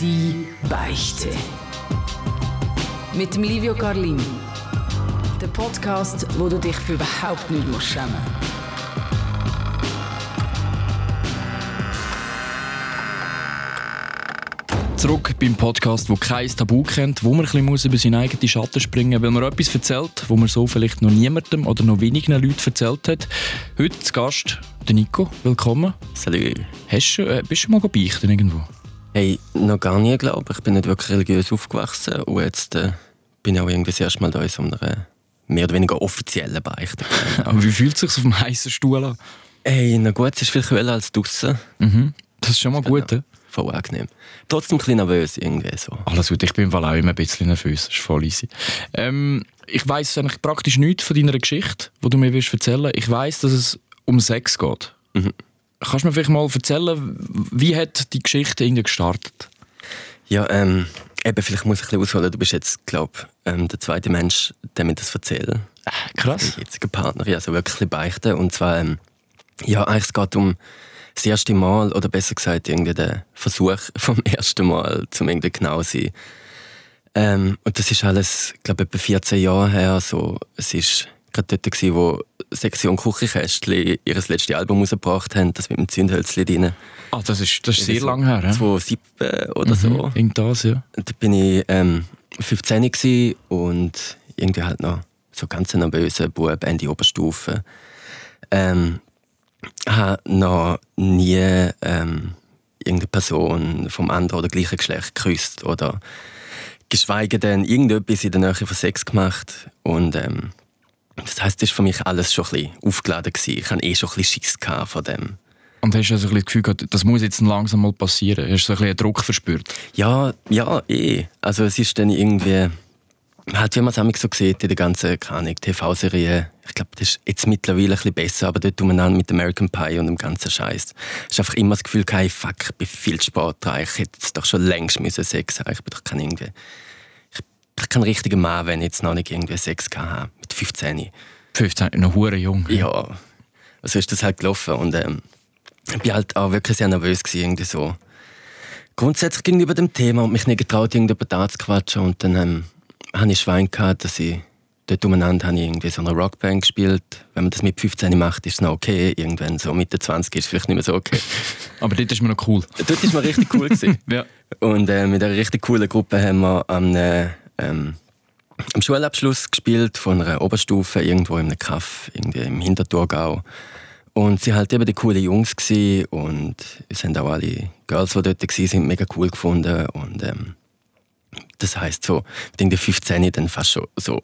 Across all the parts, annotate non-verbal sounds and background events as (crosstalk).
Die Beichte. Mit dem Livio Carlin. Der Podcast, wo du dich für überhaupt nicht musst schämen Zurück beim Podcast, wo kein Tabu kennt, wo man ein bisschen über seinen eigenen Schatten springen muss, weil man etwas erzählt, wo man so vielleicht noch niemandem oder noch wenigen Leuten erzählt hat. Heute zu Gast der Nico. Willkommen. Salut. Hast du, äh, bist du mal beichten irgendwo? Hey, noch gar nie, glaube ich. Ich bin nicht wirklich religiös aufgewachsen und jetzt äh, bin ich auch irgendwie das erste Mal da in so einer mehr oder weniger offiziellen Beichte. (laughs) Aber wie fühlt es sich auf dem heißen Stuhl an? Hey, na gut, es ist viel kühler als draußen. Mhm. Das ist schon mal gut. Genau. Voll angenehm. Trotzdem ein bisschen nervös irgendwie so. Alles gut, ich bin im Fall auch immer ein bisschen nervös. Das ist voll easy. Ähm, ich weiss eigentlich praktisch nichts von deiner Geschichte, die du mir willst erzählen Ich weiss, dass es um Sex geht. Mhm. Kannst du mir vielleicht mal erzählen, wie hat die Geschichte irgendwie gestartet? Ja, ähm, eben, vielleicht muss ich ein bisschen ausholen. Du bist jetzt, glaube ich, ähm, der zweite Mensch, der mir das erzählt. Krass. Mein jetziger Partner, also wirklich beichten. Und zwar, ähm, ja, eigentlich es geht um das erste Mal, oder besser gesagt, irgendwie der Versuch (laughs) vom ersten Mal, zum irgendwie genau zu sein. Ähm, und das ist alles, glaube ich, etwa 14 Jahre her. So, es ist gerade dort, gewesen, wo Sektion Küchenkästchen ihr letztes Album rausgebracht haben, das mit dem Zündhölzchen drin. Ah, das ist, das ist sehr so lange her, ja? 2007 oder mhm, so. Irgendwas, ja. Da bin ich ähm, 15 gewesen und irgendwie halt noch so ganz nervöser Bub, Ende Oberstufe. Ähm, habe noch nie ähm, irgendeine Person vom anderen oder gleichen Geschlecht geküsst oder geschweige denn irgendetwas in der Nähe von Sex gemacht und ähm, das heißt, das war für mich alles schon ein bisschen aufgeladen gewesen. Ich hatte eh schon ein bisschen Schiss von dem. Und hast du also ein bisschen das Gefühl gehabt, das muss jetzt langsam mal passieren? Hast du so ein bisschen einen Druck verspürt? Ja, ja, eh. Also es ist dann irgendwie halt, wie man es so sieht in der ganzen TV-Serie, ich glaube, das ist jetzt mittlerweile ein bisschen besser, aber dort umeinander mit American Pie und dem ganzen Scheiß. Es ist einfach immer das Gefühl, hey, fuck, ich bin viel sportreich, ich hätte doch schon längst müssen Sex haben. Ich bin doch kein irgendwie, ich kein richtiger Mann, wenn ich jetzt noch nicht irgendwie Sex hatte, mit 15. 15, noch hure jung. Ja, so ist das halt gelaufen und ähm, ich bin halt auch wirklich sehr nervös gewesen, irgendwie so. Grundsätzlich gegenüber dem Thema und mich nicht getraut, irgendjemand da zu quatschen und dann ähm, hatte ich Schwein gehabt, dass ich dort umeinander habe ich irgendwie so eine Rockband gespielt. Wenn man das mit 15 macht, ist es noch okay. Irgendwann so Mitte 20 ist es vielleicht nicht mehr so okay. (laughs) Aber dort ist man noch cool. Dort ist man richtig cool (laughs) ja. Und äh, mit einer richtig coolen Gruppe haben wir am, äh, ähm, am Schulabschluss gespielt von einer Oberstufe irgendwo in einem Kaff irgendwie im Hinterthurgau. Und sie halt eben die coolen Jungs gewesen und es haben auch alle Girls, die dort waren, sind mega cool gefunden und ähm, das heißt so, ich denke, 15 dann fast schon so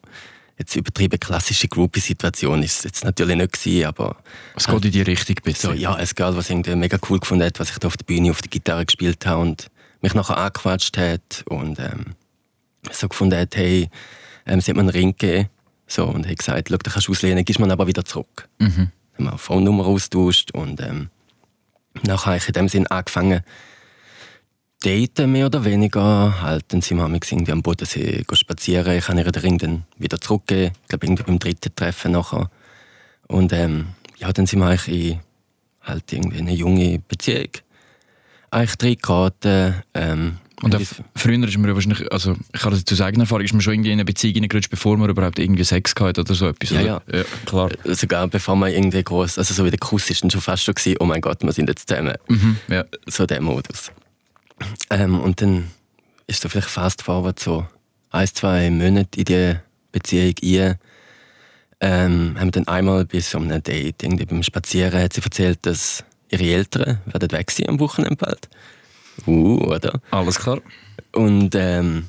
jetzt übertrieben klassische Groupie-Situation ist es jetzt natürlich nicht gewesen, aber... Es geht in die Richtung bitte. So, ja, es geht, was irgendwie mega cool gefunden hat, was ich da auf der Bühne auf der Gitarre gespielt habe und mich nachher angequatscht hat und ähm, so gefunden hat, hey, ähm, sie hat mir einen Ring gegeben so, und hat gesagt, schau, du kannst auslehnen, gibst mir aber wieder zurück. Mhm. Haben wir eine Phone-Nummer austauscht und ähm, nachher habe ich in dem Sinn angefangen, daten, mehr oder weniger. Halt, dann sind wir irgendwie am Bodensee spazieren. Ich habe ihr den Ring dann wieder zurückgegeben. Ich glaube, irgendwie beim dritten Treffen nachher. Und ähm, ja, dann sind wir eigentlich in halt irgendwie eine junge Beziehung. Eigentlich drei geraten. Ähm, und früher ist man wahrscheinlich, also ich habe das aus eigener Erfahrung, ist man schon irgendwie in eine Beziehung reingerutscht, bevor man überhaupt irgendwie Sex hatte oder so etwas. Ja, ja. ja klar. Äh, sogar bevor man irgendwie groß, also so wie der Kuss ist dann schon fast schon gewesen, oh mein Gott, wir sind jetzt zusammen. Mhm, ja. So der Modus. Ähm, und dann ist so vielleicht fast forward so ein, zwei Monate in die Beziehung ein. Ähm, haben wir dann einmal bis so einem Date, irgendwie beim Spazieren, hat sie erzählt, dass ihre Eltern werden weg sein am Wochenende bald. Uh, oder? Alles klar. Und ähm,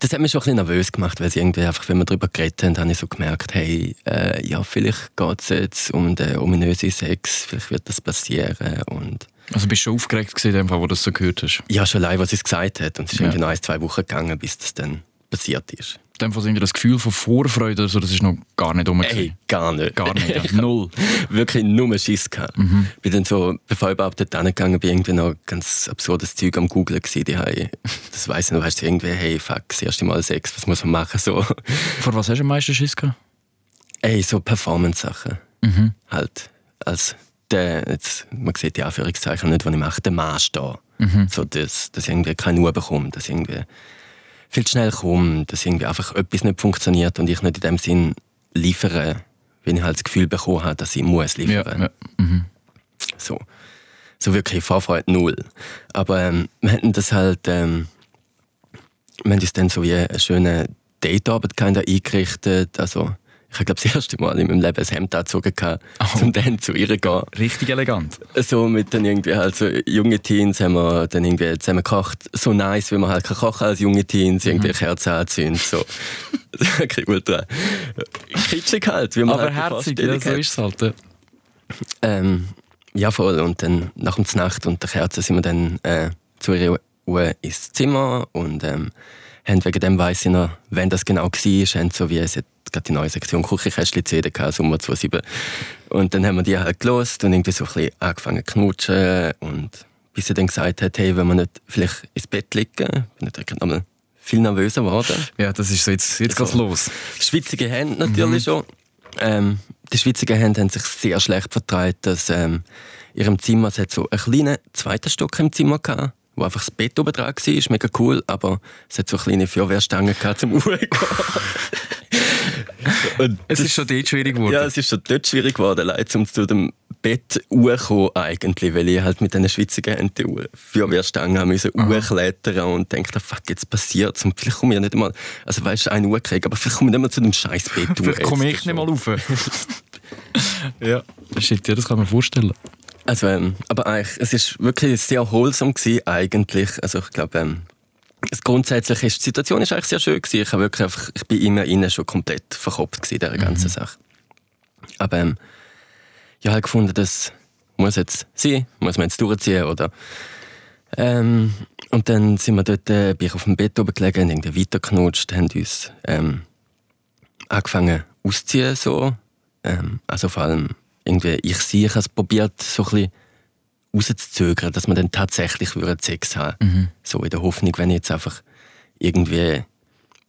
das hat mich schon ein bisschen nervös gemacht, weil sie irgendwie einfach, wenn wir darüber geredet haben, habe ich so gemerkt, hey, äh, ja, vielleicht geht es jetzt um den ominösen Sex, vielleicht wird das passieren und also bist du schon aufgeregt gewesen, wo du das so gehört hast? Ja, schon allein, was sie gesagt hat. Und es ist ja. irgendwie noch ein, zwei Wochen gegangen, bis das dann passiert ist. Dem Fall das Gefühl von Vorfreude oder so, das ist noch gar nicht rum. Ey, gar nicht. Gar nicht, ja. (laughs) Null. Wirklich nur Schiss gehabt. Mhm. Bin dann so, bevor ich überhaupt dort hingegangen bin, irgendwie noch ganz absurdes Zeug am Googlen gewesen. Die haben, das weiss ich noch, weißt du, irgendwie, hey, fuck, das erste Mal Sex, was muss man machen, so. Vor was hast du am meisten Schiss gehabt? Ey, so Performance-Sachen. Mhm. Halt, als der, jetzt, man sieht die Anführungszeichen nicht, was ich mache, der Mann stehen. Mhm. So, dass, dass ich irgendwie keine Ruhe bekomme, dass irgendwie viel zu schnell komme, dass irgendwie einfach etwas nicht funktioniert und ich nicht in dem Sinn liefere, wenn ich halt das Gefühl bekommen habe, dass ich muss liefern. Ja, ja. Mhm. So. so wirklich Vorfreude null. Aber ähm, wir hätten das halt, ähm, wir haben uns dann so wie eine schöne Datearbeit eingerichtet, also ich habe glaube das erste Mal in meinem Leben ein Hemd angezogen, oh. um dann zu ihr zu gehen. Richtig elegant. So mit dann irgendwie halt so junge Teens haben wir dann irgendwie zusammen gekocht. So nice, wie man halt kochen als junge Teens, irgendwie mhm. Kerzen anzünden, so. (laughs) (laughs) ultra kitschig halt, wie man Aber halt herzig, ja, so ist es halt. Ähm, ja, voll. Und dann nach der Nacht und der Kerze sind wir dann äh, zu ihr Uhr ins Zimmer und ähm, haben wegen dem weiss ich noch, wenn das genau war, haben so wie es gerade die neue Sektion Küchenkästchen CD gehabt, Sommer 2007. Und dann haben wir die halt gelost und irgendwie so ein bisschen angefangen zu knutschen und bis sie dann gesagt hat, hey, wenn wir nicht vielleicht ins Bett liegen, bin ich direkt nochmal viel nervöser geworden. Ja, das ist so, jetzt, jetzt geht's also, los. Schwitzige Hände natürlich mhm. schon. Ähm, die schwitzigen Hände haben sich sehr schlecht vertreibt, dass ähm, in ihrem Zimmer, es hat so einen kleinen zweiten Stock im Zimmer gehabt, wo einfach das Bett oben dran war, mega cool, aber es hat so kleine Feuerwehrstangen gehabt zum Uhren (laughs) Es ist schon dort schwierig geworden. Ja, es ist schon dort schwierig geworden, leid, um zu dem Bett hochkommen eigentlich, weil ich halt mit diesen schwitzigen Händen Feuerwehrstangen müssen hochklettern und dachte, fuck, jetzt passiert's und vielleicht komme ich ja nicht mal, also weißt du, einen Uhr kriegen, aber vielleicht komme ich nicht mal zu dem scheiß Bett (laughs) Vielleicht komme ich nicht mal rauf. (laughs) ja, shit, ja, das kann man vorstellen. Also, ähm, aber eigentlich, es ist wirklich sehr erholsam gewesen, eigentlich. Also ich glaube, ähm, das Grundsätzliche ist, die Situation ist eigentlich sehr schön gewesen. Ich, wirklich einfach, ich bin immer innen schon komplett verkopft gewesen, dieser ganzen mhm. Sache. Aber ähm, ich habe halt gefunden, das muss jetzt sein, muss man jetzt durchziehen, oder? Ähm, und dann sind wir dort, äh, bin ich auf dem Bett oben gelegen, haben irgendwie weitergeknutscht, haben uns ähm, angefangen auszuziehen, so. Ähm, also vor allem irgendwie, ich sehe, ich habe es probiert, so ein bisschen rauszuzögern, dass man dann tatsächlich Sex haben mhm. So in der Hoffnung, wenn ich jetzt einfach irgendwie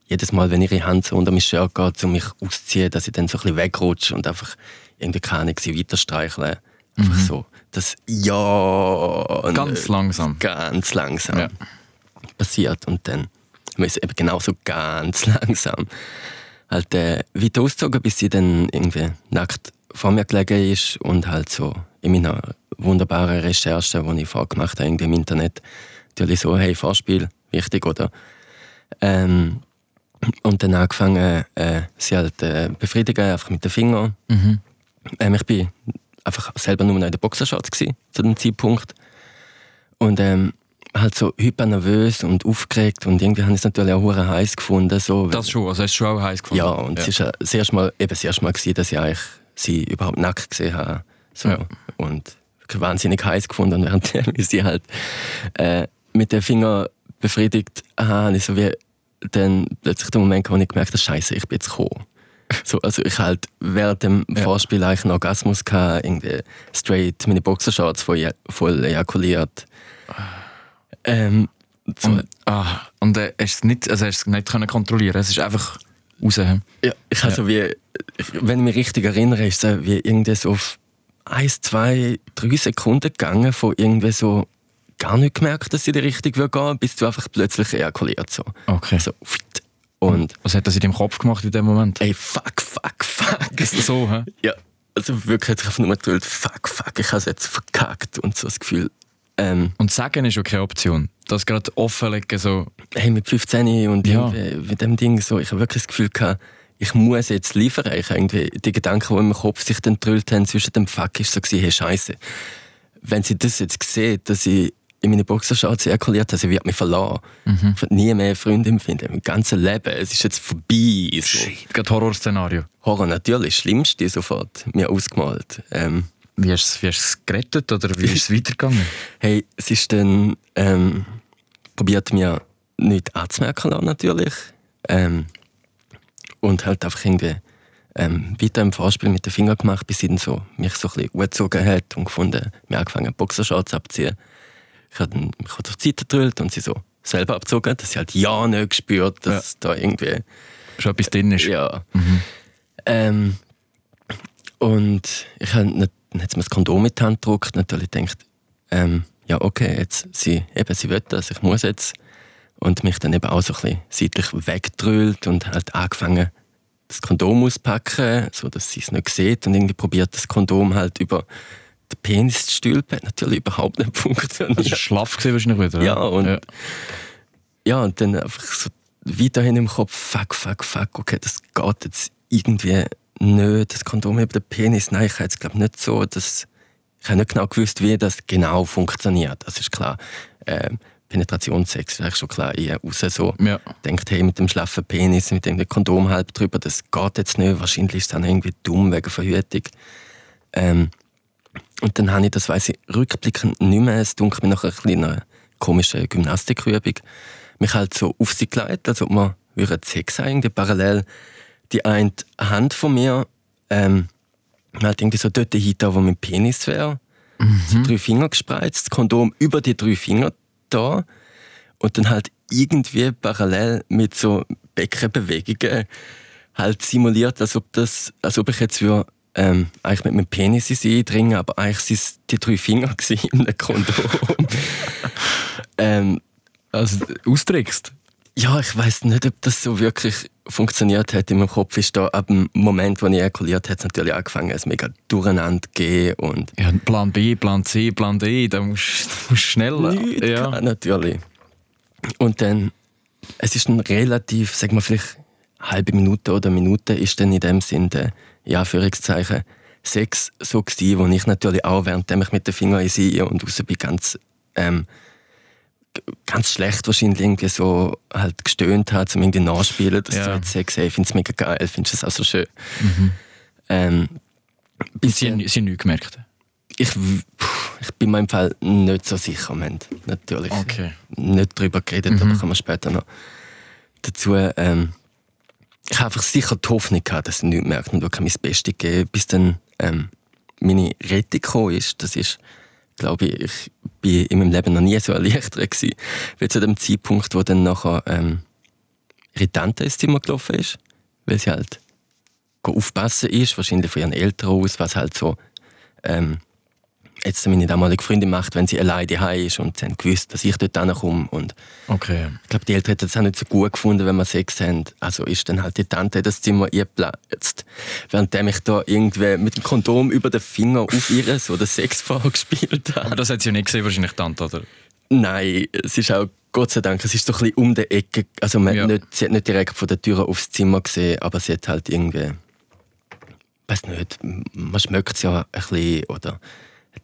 jedes Mal, wenn ihre Hand so unter mein Shirt geht, um mich auszuziehen, dass ich dann so ein bisschen wegrutsche und einfach irgendwie keine Ahnung, sie weiter streicheln. Einfach mhm. so. Das Ja. Ganz langsam. Ganz langsam. Ja. Passiert. Und dann es eben genauso ganz (laughs) langsam halt äh, weiter ausgezogen, bis sie dann irgendwie nackt vor mir gelegen ist und halt so in meiner wunderbaren Recherche, die ich vorgemacht habe im Internet, natürlich so, hey, Vorspiel, wichtig, oder? Ähm, und dann angefangen, äh, sie halt äh, befriedigen, einfach mit den Fingern. Mhm. Ähm, ich bin einfach selber nur in der Boxershorts zu dem Zeitpunkt. Und ähm, halt so hyper nervös und aufgeregt und irgendwie habe ich es natürlich auch heiß gefunden. So, das schon, also hast du schon auch heiß gefunden? Ja, und ja. es war das erste Mal, eben das erste Mal gewesen, dass ich eigentlich sie überhaupt nackt gesehen habe. So. Ja. Und wahnsinnig heiß gefunden, (laughs) während ich sie halt äh, mit den Fingern befriedigt habe, ich so wie dann plötzlich der Moment, wo ich gemerkt habe, Scheiße, ich bin jetzt gekommen. So, also ich halt während dem ja. Vorspiel eigentlich einen Orgasmus gehabt, irgendwie straight meine Boxershorts voll, voll ejakuliert. Ähm, so. Und, ah, und äh, hast es nicht, also hast es nicht können kontrollieren, es ist einfach raus. Ja, ich also ja. wie, wenn ich mich richtig erinnere, ist es wie irgendwie so auf eins, zwei, drei Sekunden gegangen, von irgendwie so gar nicht gemerkt, dass sie in die Richtung gehen will, bis du einfach plötzlich ejakuliert. So. Okay. So, und Was hat das in deinem Kopf gemacht in dem Moment? Ey, fuck, fuck, fuck. Ist das so, hä? Ja. Also wirklich hat sich einfach nur gedacht, fuck, fuck, ich habe es jetzt verkackt und so das Gefühl. Ähm, und sagen ist auch keine Option. Das gerade offenlegen so. Hey, mit 15 und ja. mit dem Ding so, ich habe wirklich das Gefühl gehabt, ich muss jetzt liefern. Ich irgendwie die Gedanken, die in meinem Kopf sich dann drüllt haben zwischen dem Fuck, ist so gewesen, hey, Scheiße. Wenn sie das jetzt sieht, dass ich in meine Boxershorts ejakuliert habe, sie wird mich verlassen. Mhm. Ich werde nie mehr Freunde empfinden. Mein ganzes Leben. Es ist jetzt vorbei. So. Shit, gerade Horrorszenario. Horror natürlich. Schlimmste sofort. Mir ausgemalt. Ähm, wie hast du es gerettet oder wie ist es (laughs) weitergegangen? hey, es ist dann ähm, probiert mir nichts anzumerken lassen, natürlich. Ähm, und halt einfach irgendwie ähm, weiter im Vorspiel mit den Fingern gemacht, bis sie dann so mich so ein bisschen angezogen hat und gefunden, mir angefangen Boxershorts abzuziehen. Ich habe mich auf die Seite gedrüllt und sie so selber abgezogen, dass sie halt ja nicht gespürt, dass ja. da irgendwie schon etwas drin ist. Ja. Mhm. Ähm, und ich habe dann hat sie mir das Kondom mit die Hand gedruckt. Natürlich denkt, ähm, ja okay, jetzt, sie, eben, sie will das, ich muss jetzt. Und mich dann eben auch so ein bisschen seitlich weggedrüllt und halt angefangen, das Kondom auspacken, so dass sie es nicht sieht und irgendwie probiert das Kondom halt über den Penis zu stülpen. Hat natürlich überhaupt nicht (laughs) funktioniert. Das war schlaff gewesen wahrscheinlich wieder. Ja, und, ja. ja, und dann einfach so weiterhin im Kopf, fuck, fuck, fuck, okay, das geht jetzt irgendwie nicht, das Kondom über den Penis. Nein, ich habe jetzt glaube nicht so, dass ich habe nicht genau gewusst, wie das genau funktioniert. Das ist klar. Ähm, Penetrationssex ist eigentlich schon klar eher raus so. Ja. Denkt, hey, mit dem schlaffen Penis, mit dem Kondom halb drüber, das geht jetzt nicht. Wahrscheinlich ist es dann irgendwie dumm wegen Verhütung. Ähm, und dann habe ich, das weiß ich rückblickend nicht mehr, es dunkelt mir nach einer kleinen komischen Gymnastikübung, mich halt so auf sie gelegt, als ob man Sex haben, parallel die eine Hand von mir, ähm, halt irgendwie so dort hinter, wo mein Penis wäre, mhm. so drei Finger gespreizt, das Kondom über die drei Finger da und dann halt irgendwie parallel mit so Beckenbewegungen halt simuliert, als ob das, als ob ich jetzt würde, ähm, eigentlich mit meinem Penis in sie eindringen, aber eigentlich sind es die drei Finger (laughs) in einem Kondom. (laughs) ähm, also austrickst? Ja, ich weiß nicht, ob das so wirklich funktioniert hat. In meinem Kopf ist da ab dem Moment, wo ich ejakuliert hat es natürlich angefangen, es mega durcheinander gehen und ja, Plan B, Plan C, Plan D, da musst du schneller. Nicht, ja, natürlich. Und dann, es ist dann relativ, sagen wir vielleicht eine halbe Minute oder Minute, ist dann in dem Sinn der, ja, Führungszeichen, Sex so gewesen, wo ich natürlich auch, während ich mit den Fingern in sie und raus bin, ganz ähm, ganz schlecht wahrscheinlich irgendwie so halt gestöhnt hat, um irgendwie nachspielen, dass ja. du jetzt sagst, hey, ich finde es mega geil, findest es auch so schön. Mhm. Ähm, bis sie, haben, sie nicht gemerkt? Ich, ich bin mir im Fall nicht so sicher, wir haben natürlich okay. nicht darüber geredet, mhm. aber kommen wir später noch dazu. Ähm, ich habe einfach sicher die Hoffnung gehabt, dass sie nichts merkt und wirklich mein Bestes gegeben, bis dann ähm, meine Rettung gekommen ist. Das ist glaube ich, ich bin in meinem Leben noch nie so erleichtert gewesen, wie zu dem Zeitpunkt, wo dann nachher ähm, ihre Tante ins Zimmer gelaufen ist, weil sie halt aufpassen ist, wahrscheinlich von ihren Eltern aus, was halt so ähm, jetzt meine damalige Freundin macht, wenn sie alleine daheim ist und sie haben gewusst, dass ich dort hinkomme. Und okay. Ich glaube, die Eltern hätten es auch nicht so gut gefunden, wenn wir Sex haben. Also ist dann halt die Tante in das Zimmer eingeplatzt, während ich da irgendwie mit dem Kondom über den Finger auf ihr (laughs) so den Sexfall gespielt habe. Aber das hat sie ja nicht gesehen, wahrscheinlich Tante, oder? Nein, es ist auch Gott sei Dank, es ist so ein bisschen um die Ecke. Also man ja. nicht, sie hat nicht direkt von der Tür aufs Zimmer gesehen, aber sie hat halt irgendwie, weiß nicht, man schmeckt es ja ein bisschen oder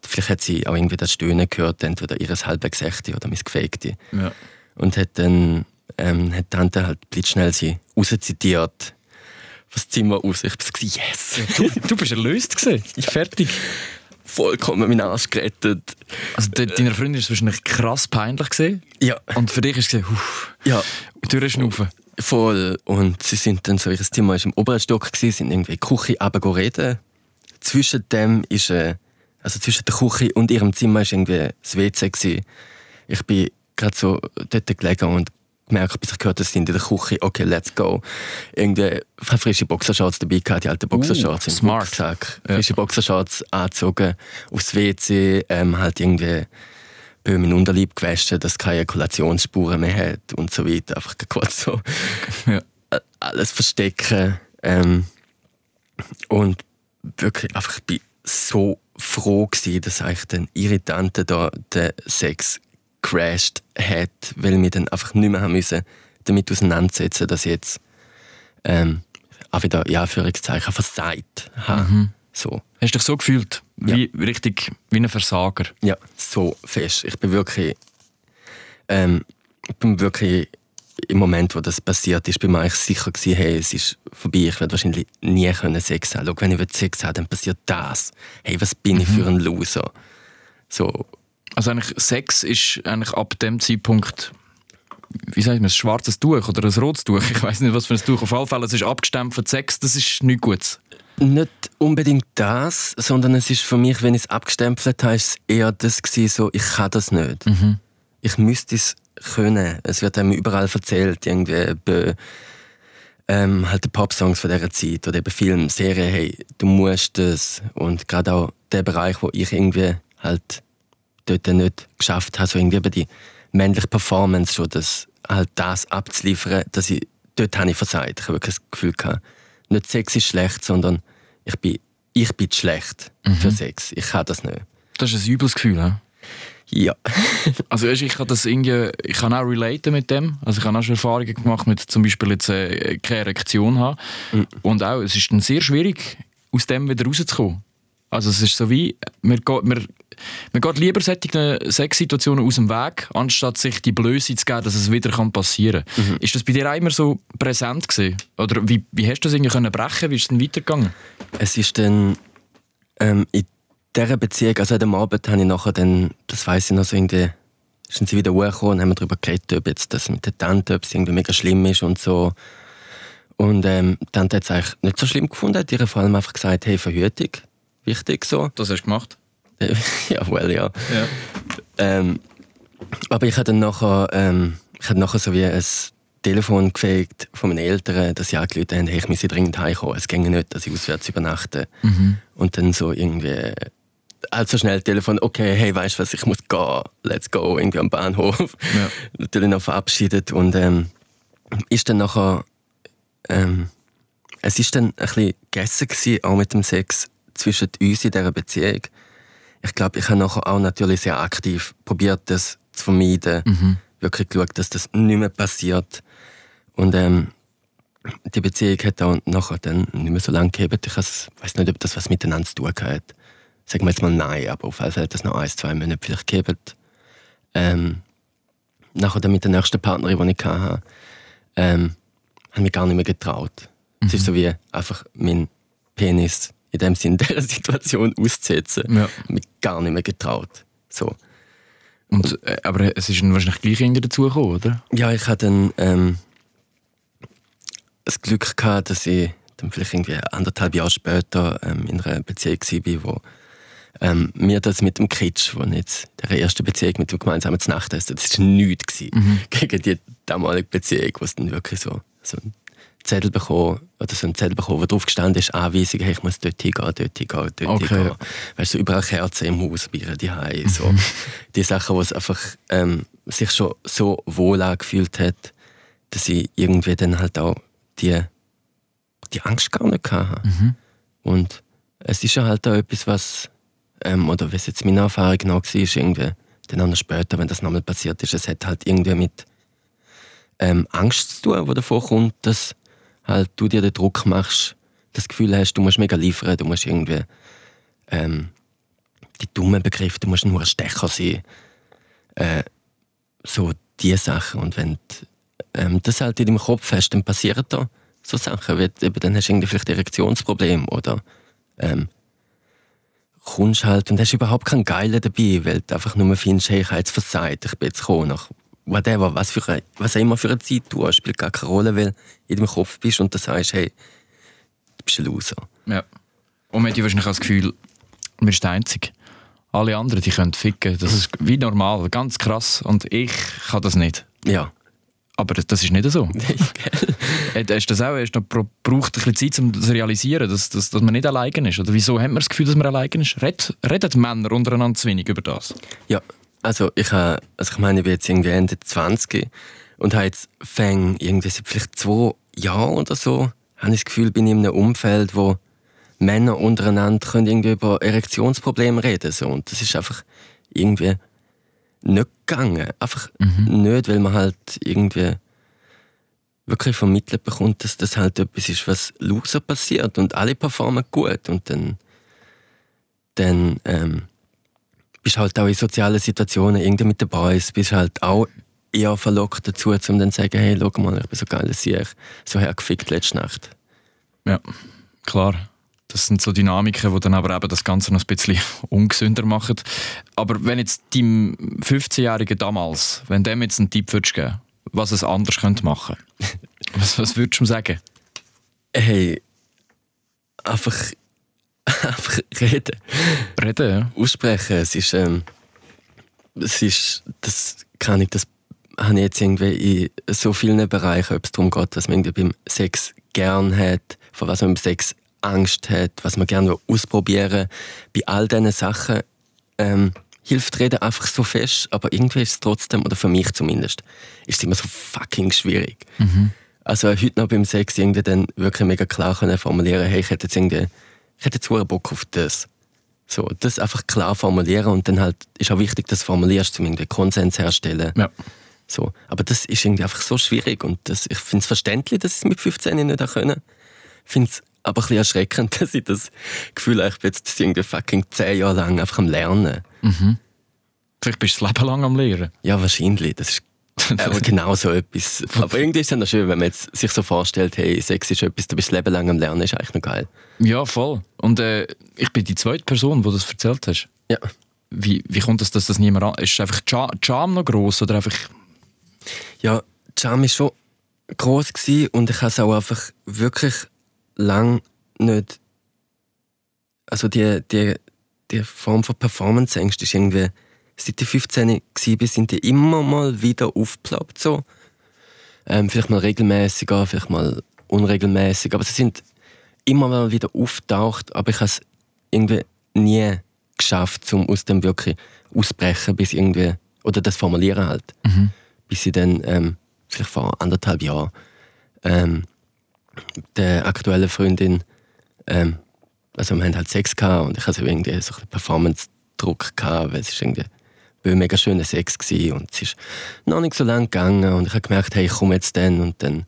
vielleicht hat sie auch irgendwie das Stöhnen gehört, entweder ihres halben Gesicht oder mein Gefegte. Ja. Und hat dann ähm, hat Tante halt blitzschnell sie rauszitiert das Zimmer aus. Ich war yes! Du, du bist erlöst gewesen. Fertig. Vollkommen meinen Arsch gerettet. Also de, deiner Freundin war es wahrscheinlich krass peinlich gesehen. Ja. Und für dich ist es uff, ja. durchschnaufen. Voll. Und sie sind dann so, ihr Zimmer war im oberen Stock, gewesen, sind irgendwie in die Küche reden. Zwischen dem ist äh, also zwischen der Küche und ihrem Zimmer war irgendwie das WC. Gewesen. Ich bin gerade so dort gelegen und gemerkt, bis ich gehört habe, sind in der Küche, okay, let's go. Irgendwie frische Boxershorts dabei gehabt, die alten Boxershorts uh, im smart. Rucksack. Frische ja. Boxershorts angezogen, aufs WC, ähm, halt irgendwie Böhmen Unterleib gewaschen, dass es keine Ejakulationsspuren mehr hat und so weiter. Einfach (laughs) kurz so ja. alles verstecken. Ähm, und wirklich einfach, ich bin so froh gewesen, dass eigentlich dann ihre Tante da den Sex crashed hat, weil wir dann einfach nicht mehr haben müssen damit auseinandersetzen, dass ich jetzt ähm, auch wieder ja Anführungszeichen versagt habe. Mhm. So. Hast du dich so gefühlt, wie ja. richtig wie ein Versager? Ja, so fest. Ich bin wirklich, ähm, ich bin wirklich im Moment, wo das passiert ist, bin ich eigentlich sicher gewesen, hey, es ist vorbei, ich werde wahrscheinlich nie können Sex haben. Schau, wenn ich Sex habe, dann passiert das. Hey, was bin ich mhm. für ein Loser? So. Also eigentlich Sex ist eigentlich ab dem Zeitpunkt wie sagt man, ein schwarzes Tuch oder ein rotes Tuch. Ich weiß nicht, was für ein Tuch. Auf alle Fälle, es ist abgestempelt. Sex, das ist nichts Gutes. Nicht unbedingt das, sondern es ist für mich, wenn ich es abgestempelt habe, ist es eher das gewesen, so, ich kann das nicht. Mhm. Ich müsste es können. Es wird einem überall erzählt, irgendwie, ähm, halt die Pop-Songs von dieser Zeit oder eben Film, Serien, hey, du musst das. Und gerade auch der Bereich, wo ich irgendwie halt dort nicht geschafft habe, so irgendwie eben die männliche Performance schon, das, halt das abzuliefern, dass ich, dort habe ich versagt. Ich habe wirklich das Gefühl gehabt, nicht Sex ist schlecht, sondern ich bin, ich bin schlecht mhm. für Sex. Ich kann das nicht. Das ist ein übles Gefühl, he? Ja. (laughs) also ich kann das irgendwie, ich kann auch relaten mit dem. Also ich habe auch schon Erfahrungen gemacht mit zum Beispiel jetzt äh, keine Erektion haben. Mhm. Und auch, es ist dann sehr schwierig, aus dem wieder rauszukommen. Also es ist so wie, man geht, man, man geht lieber solche Sexsituationen aus dem Weg, anstatt sich die Blöße zu geben, dass es wieder passieren kann. Mhm. Ist das bei dir auch immer so präsent gewesen? Oder wie, wie hast du das irgendwie können brechen? Wie ist es denn weitergegangen? Es ist dann ähm, in dieser Beziehung, also am Abend habe ich nachher dann, das weiss ich noch so irgendwie, sind sie wieder hochgekommen und haben darüber geredet, ob jetzt das mit der Tante, ob es irgendwie mega schlimm ist und so. Und ähm, die Tante hat es eigentlich nicht so schlimm gefunden, hat ihr vor allem einfach gesagt, hey, Verhütung, wichtig so. Das hast du gemacht? (laughs) ja, well, ja. ja. Ähm, aber ich hatte dann nachher, ähm, ich hatte nachher so wie ein Telefon gefegt von meinen Eltern, dass sie angerufen haben, hey, ich muss dringend heimkommen. Es ginge nicht, dass ich auswärts übernachte. Mhm. Und dann so irgendwie allzu schnell Telefon, okay, hey, weißt du was, ich muss gehen, let's go, irgendwie am Bahnhof. Ja. (laughs) Natürlich noch verabschiedet und ähm, ist dann nachher, ähm, es ist dann ein bisschen gegessen gewesen, auch mit dem Sex zwischen uns in dieser Beziehung. Ich glaube, ich habe nachher auch natürlich sehr aktiv probiert, das zu vermeiden. Mhm. Wirklich geschaut, dass das nicht mehr passiert. Und ähm, die Beziehung hat auch nachher dann nicht mehr so lange gegeben. Ich weiß nicht, ob das was miteinander zu tun hat. Sagen wir jetzt mal nein, aber auf jeden Fall hat das noch ein, zwei Monate vielleicht gegeben. Ähm, nachher dann mit der nächsten Partnerin, die ich hatte, ähm, habe mich gar nicht mehr getraut. Mhm. Es ist so wie einfach mein Penis in dem Sinne (laughs) dieser Situation auszusetzen. Ja. Mich gar nicht mehr getraut. So. Und, äh, aber es ist wahrscheinlich gleich irgendwie dazugekommen, oder? Ja, ich hatte dann ähm, das Glück gehabt, dass ich dann vielleicht irgendwie anderthalb Jahre später ähm, in einer Beziehung war, wo ähm, mir das mit dem Kitsch, wo jetzt der erste Beziehung mit dem gemeinsamen Nachtessen, das war nichts mhm. (laughs) gegen die damalige Beziehung, wo es dann wirklich so, so Zettel bekommen, oder so einen Zettel bekommen, wo drauf gestanden ist, Anweisungen, hey, ich muss dort hingehen, dort hingehen, dort okay. hingehen. Weißt du, überall Kerzen im Haus, bei die Hause, so. Mhm. (laughs) Die Sachen, wo es einfach ähm, sich schon so wohl angefühlt hat, dass ich irgendwie dann halt auch die, die Angst gar nicht hatte. Mhm. Und es ist ja halt auch etwas, was, ähm, oder was jetzt meine Erfahrung noch war, ist irgendwie, dann anders später, wenn das nochmal passiert ist, es hat halt irgendwie mit ähm, Angst zu tun, die davor kommt, dass halt du dir den Druck machst, das Gefühl hast, du musst mega liefern, du musst irgendwie ähm, die dummen Begriffe, du musst nur ein Stecher sein. Äh, so diese Sachen. Und wenn du ähm, das halt in deinem Kopf hast, dann passieren da so Sachen. Wie, eben, dann hast du irgendwie vielleicht Erektionsproblem oder ähm, kommst halt und hast überhaupt keinen Geilen dabei, weil du einfach nur findest, hey, ich habe jetzt versagt, ich bin jetzt gekommen nach whatever, was, für eine, was auch immer für eine Zeit du hast, spielt gar keine Rolle, weil du in deinem Kopf bist und du sagst, hey, du bist ein Loser. Ja. Und man hat wahrscheinlich das Gefühl, man ist der Einzige. Alle anderen, die können ficken. Das ist wie normal, ganz krass. Und ich kann das nicht. Ja. Aber das ist nicht so. (laughs) hast das auch hast du braucht ein bisschen Zeit, um das zu realisieren, dass, dass, dass man nicht allein ist? Oder wieso hat man das Gefühl, dass man allein ist? Red, reden Männer untereinander zu wenig über das? Ja, also ich, habe, also ich meine, ich bin jetzt irgendwie Ende 20 und habe jetzt Fang irgendwie seit vielleicht zwei Jahren oder so, habe ich das Gefühl, bin ich in einem Umfeld, wo Männer untereinander können irgendwie über Erektionsprobleme reden so. und das ist einfach irgendwie nicht gegangen. Einfach mhm. nicht, weil man halt irgendwie wirklich vermittelt bekommt, dass das halt etwas ist, was Loser passiert und alle performen gut und dann, dann ähm, bist halt auch in sozialen Situationen irgendwie mit dabei, bist bist halt auch eher verlockt dazu, um dann zu sagen, hey, schau mal, ich bin so geil, dass ich so hergefickt letzte Nacht. Ja, klar. Das sind so Dynamiken, die dann aber eben das Ganze noch ein bisschen (laughs) ungesünder machen. Aber wenn jetzt deinem 15-Jährigen damals, wenn dem jetzt einen Tipp würdest geben, was es anders könnte machen, (laughs) was, was würdest du ihm sagen? Hey, einfach (laughs) einfach reden. Reden, ja. Aussprechen. Es ist, ähm, es ist, das kann ich, das habe ich jetzt irgendwie in so vielen Bereichen, ob es darum geht, was man irgendwie beim Sex gern hat, vor was man beim Sex Angst hat, was man gerne ausprobieren Bei all diesen Sachen ähm, hilft Reden einfach so fest, aber irgendwie ist es trotzdem, oder für mich zumindest, ist es immer so fucking schwierig. Mhm. Also heute noch beim Sex irgendwie dann wirklich mega klar können formulieren, hey, ich hätte jetzt irgendwie, ich hätte jetzt Bock auf das. So, das einfach klar formulieren und dann halt ist auch wichtig, dass du formulierst, um irgendwie Konsens herzustellen. Ja. So. Aber das ist irgendwie einfach so schwierig und das, ich finde es verständlich, dass ich es mit 15 nicht können. Ich finde es aber ein bisschen erschreckend, (laughs) dass ich das Gefühl habe, ich bin jetzt irgendwie fucking 10 Jahre lang einfach am Lernen. Mhm. Vielleicht bist du das Leben lang am Lehren. Ja, wahrscheinlich. Das ist aber (laughs) genau so etwas. Aber irgendwie ist es dann schön, wenn man jetzt sich so vorstellt, hey, Sex ist etwas, du bist das Leben lang am Lernen, ist eigentlich noch geil. Ja, voll. Und äh, ich bin die zweite Person, die das erzählt hast. Ja. Wie, wie kommt es, dass das niemand an... Ist einfach Charme noch gross oder einfach... Ja, Charme war schon gross und ich habe es auch einfach wirklich lang nicht... Also die, die, die Form von Performance-Ängste ist irgendwie seit ich 15 war, sind die immer mal wieder aufgeploppt. So. Ähm, vielleicht mal regelmäßiger, vielleicht mal unregelmäßig, aber sie sind immer mal wieder auftaucht, aber ich habe es irgendwie nie geschafft, um aus dem wirklich ausbrechen, bis irgendwie, oder das formulieren halt, mhm. bis ich dann, ähm, vielleicht vor anderthalb Jahren, ähm, der aktuellen Freundin, ähm, also wir haben halt Sex gehabt und ich hatte irgendwie so ein Performance-Druck gehabt, weil es ist irgendwie war ein mega schöner Sex gewesen und es ist noch nicht so lange gegangen und ich habe gemerkt, hey, ich komme jetzt dann und dann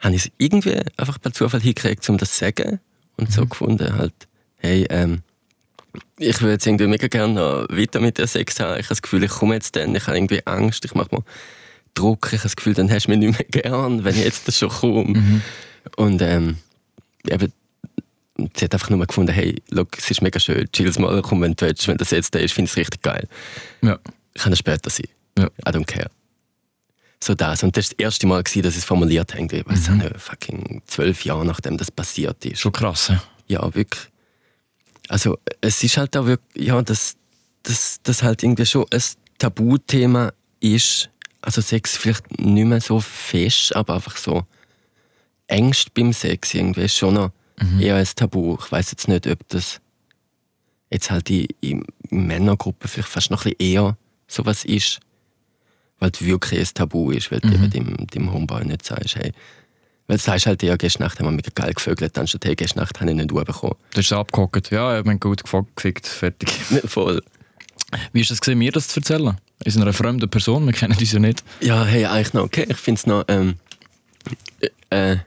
habe ich es irgendwie einfach per Zufall hingekriegt, um das zu sagen und mhm. so gefunden halt, hey, ähm, ich würde jetzt irgendwie mega gerne noch weiter mit der Sex haben. Ich habe das Gefühl, ich komme jetzt dann, ich habe irgendwie Angst, ich mache mir Druck, ich habe das Gefühl, dann hast du mich nicht mehr (laughs) gern, wenn ich jetzt schon komme. Mhm. Und ähm, eben, sie hat einfach nur gefunden, hey, look, es ist mega schön, chill's mal, komm, wenn du willst, wenn das jetzt da ist, finde ich es richtig geil. Ja. Kann es später sein. Ja. I don't care. So das. Und das war das erste Mal, gewesen, dass ich es formuliert habe. Ich weiß mhm. nicht, fucking zwölf Jahre nachdem das passiert ist. Schon krass, ja. Ja, wirklich. Also, es ist halt auch wirklich, ja, dass das, das halt irgendwie schon ein Tabuthema ist. Also, Sex vielleicht nicht mehr so fest, aber einfach so Ängste beim Sex irgendwie schon noch mhm. eher ein Tabu. Ich weiß jetzt nicht, ob das jetzt halt in, in Männergruppen vielleicht fast noch ein bisschen eher sowas ist, weil es wirklich ein Tabu ist, weil mhm. du dem, dem Homeboy nicht sagst, hey, weil du sagst halt, ja, gestern Nacht haben wir mega geil gevögelt, dann statt, hey, gestern Nacht habe ich nicht bekommen. Du hast abgehockt, ja, ich bin gut gefickt, fertig. Voll. Wie ist es gesehen, mir das zu erzählen? Ist eine fremde Person, wir kennen uns ja nicht. Ja, hey, eigentlich noch okay. Ich finde es noch, ähm, äh,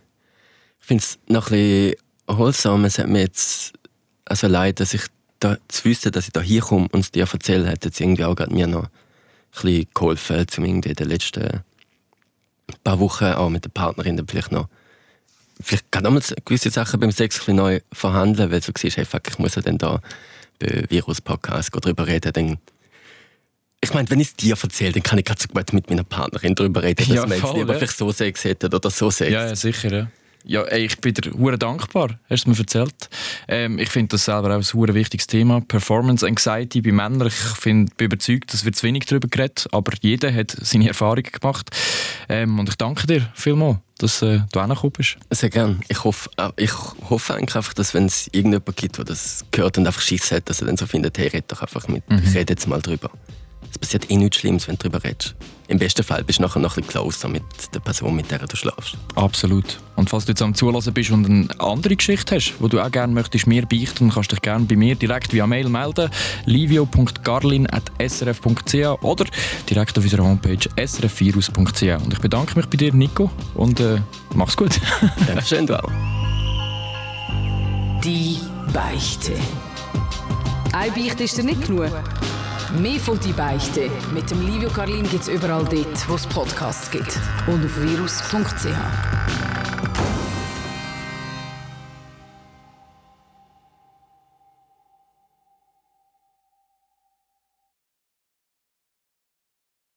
ich finde es noch ein bisschen holsam. Es hat mir jetzt also leid, dass ich da, zu wissen, dass ich da hinkomme und es dir erzähle, hat jetzt irgendwie auch mir noch ein bisschen geholfen, um irgendwie in den letzten paar Wochen auch mit der Partnerin dann vielleicht noch vielleicht gerade nochmal gewisse Sachen beim Sex ein bisschen neu verhandeln, weil du siehst, hey, fuck, ich muss ja dann da bei Virus-Podcast darüber reden, dann ich meine, wenn ich es dir erzähle, dann kann ich gerade so gut mit meiner Partnerin darüber reden, dass ja, wir jetzt lieber ja. vielleicht so Sex hätten oder so Sex. Ja, ja sicher, ja. Ja, ey, ich bin dir hure dankbar, hast du mir erzählt. Ähm, ich finde das selber auch ein hure wichtiges Thema. Performance Anxiety bei Männern. Ich find, bin überzeugt, es wird zu wenig darüber geredet, aber jeder hat seine Erfahrungen gemacht. Ähm, und ich danke dir vielmals, dass äh, du hergekommen bist. Sehr gerne. Ich hoffe, äh, ich hoffe einfach, dass wenn es irgendjemand gibt, der das gehört und einfach Schiss hat, dass er dann so findet, hey, red doch einfach mit, mhm. rede jetzt mal drüber. Es passiert eh nichts Schlimmes, wenn du darüber redest. Im besten Fall bist du nachher noch ein bisschen closer mit der Person, mit der du schlafst. Absolut. Und falls du jetzt am Zulassen bist und eine andere Geschichte hast, die du auch gerne möchtest mir beichten, kannst du dich gerne bei mir direkt via Mail melden. livio.garlin.srf.ch oder direkt auf unserer Homepage srfvirus.ch. Und ich bedanke mich bei dir, Nico, und äh, mach's gut. (laughs) Dankeschön, du auch. Die Beichte. Ein Beichte ist dir nicht genug. Mehr von «Die Beichte» mit dem Livio Carlin gibt es überall dort, wo es Podcasts gibt. Und auf virus.ch.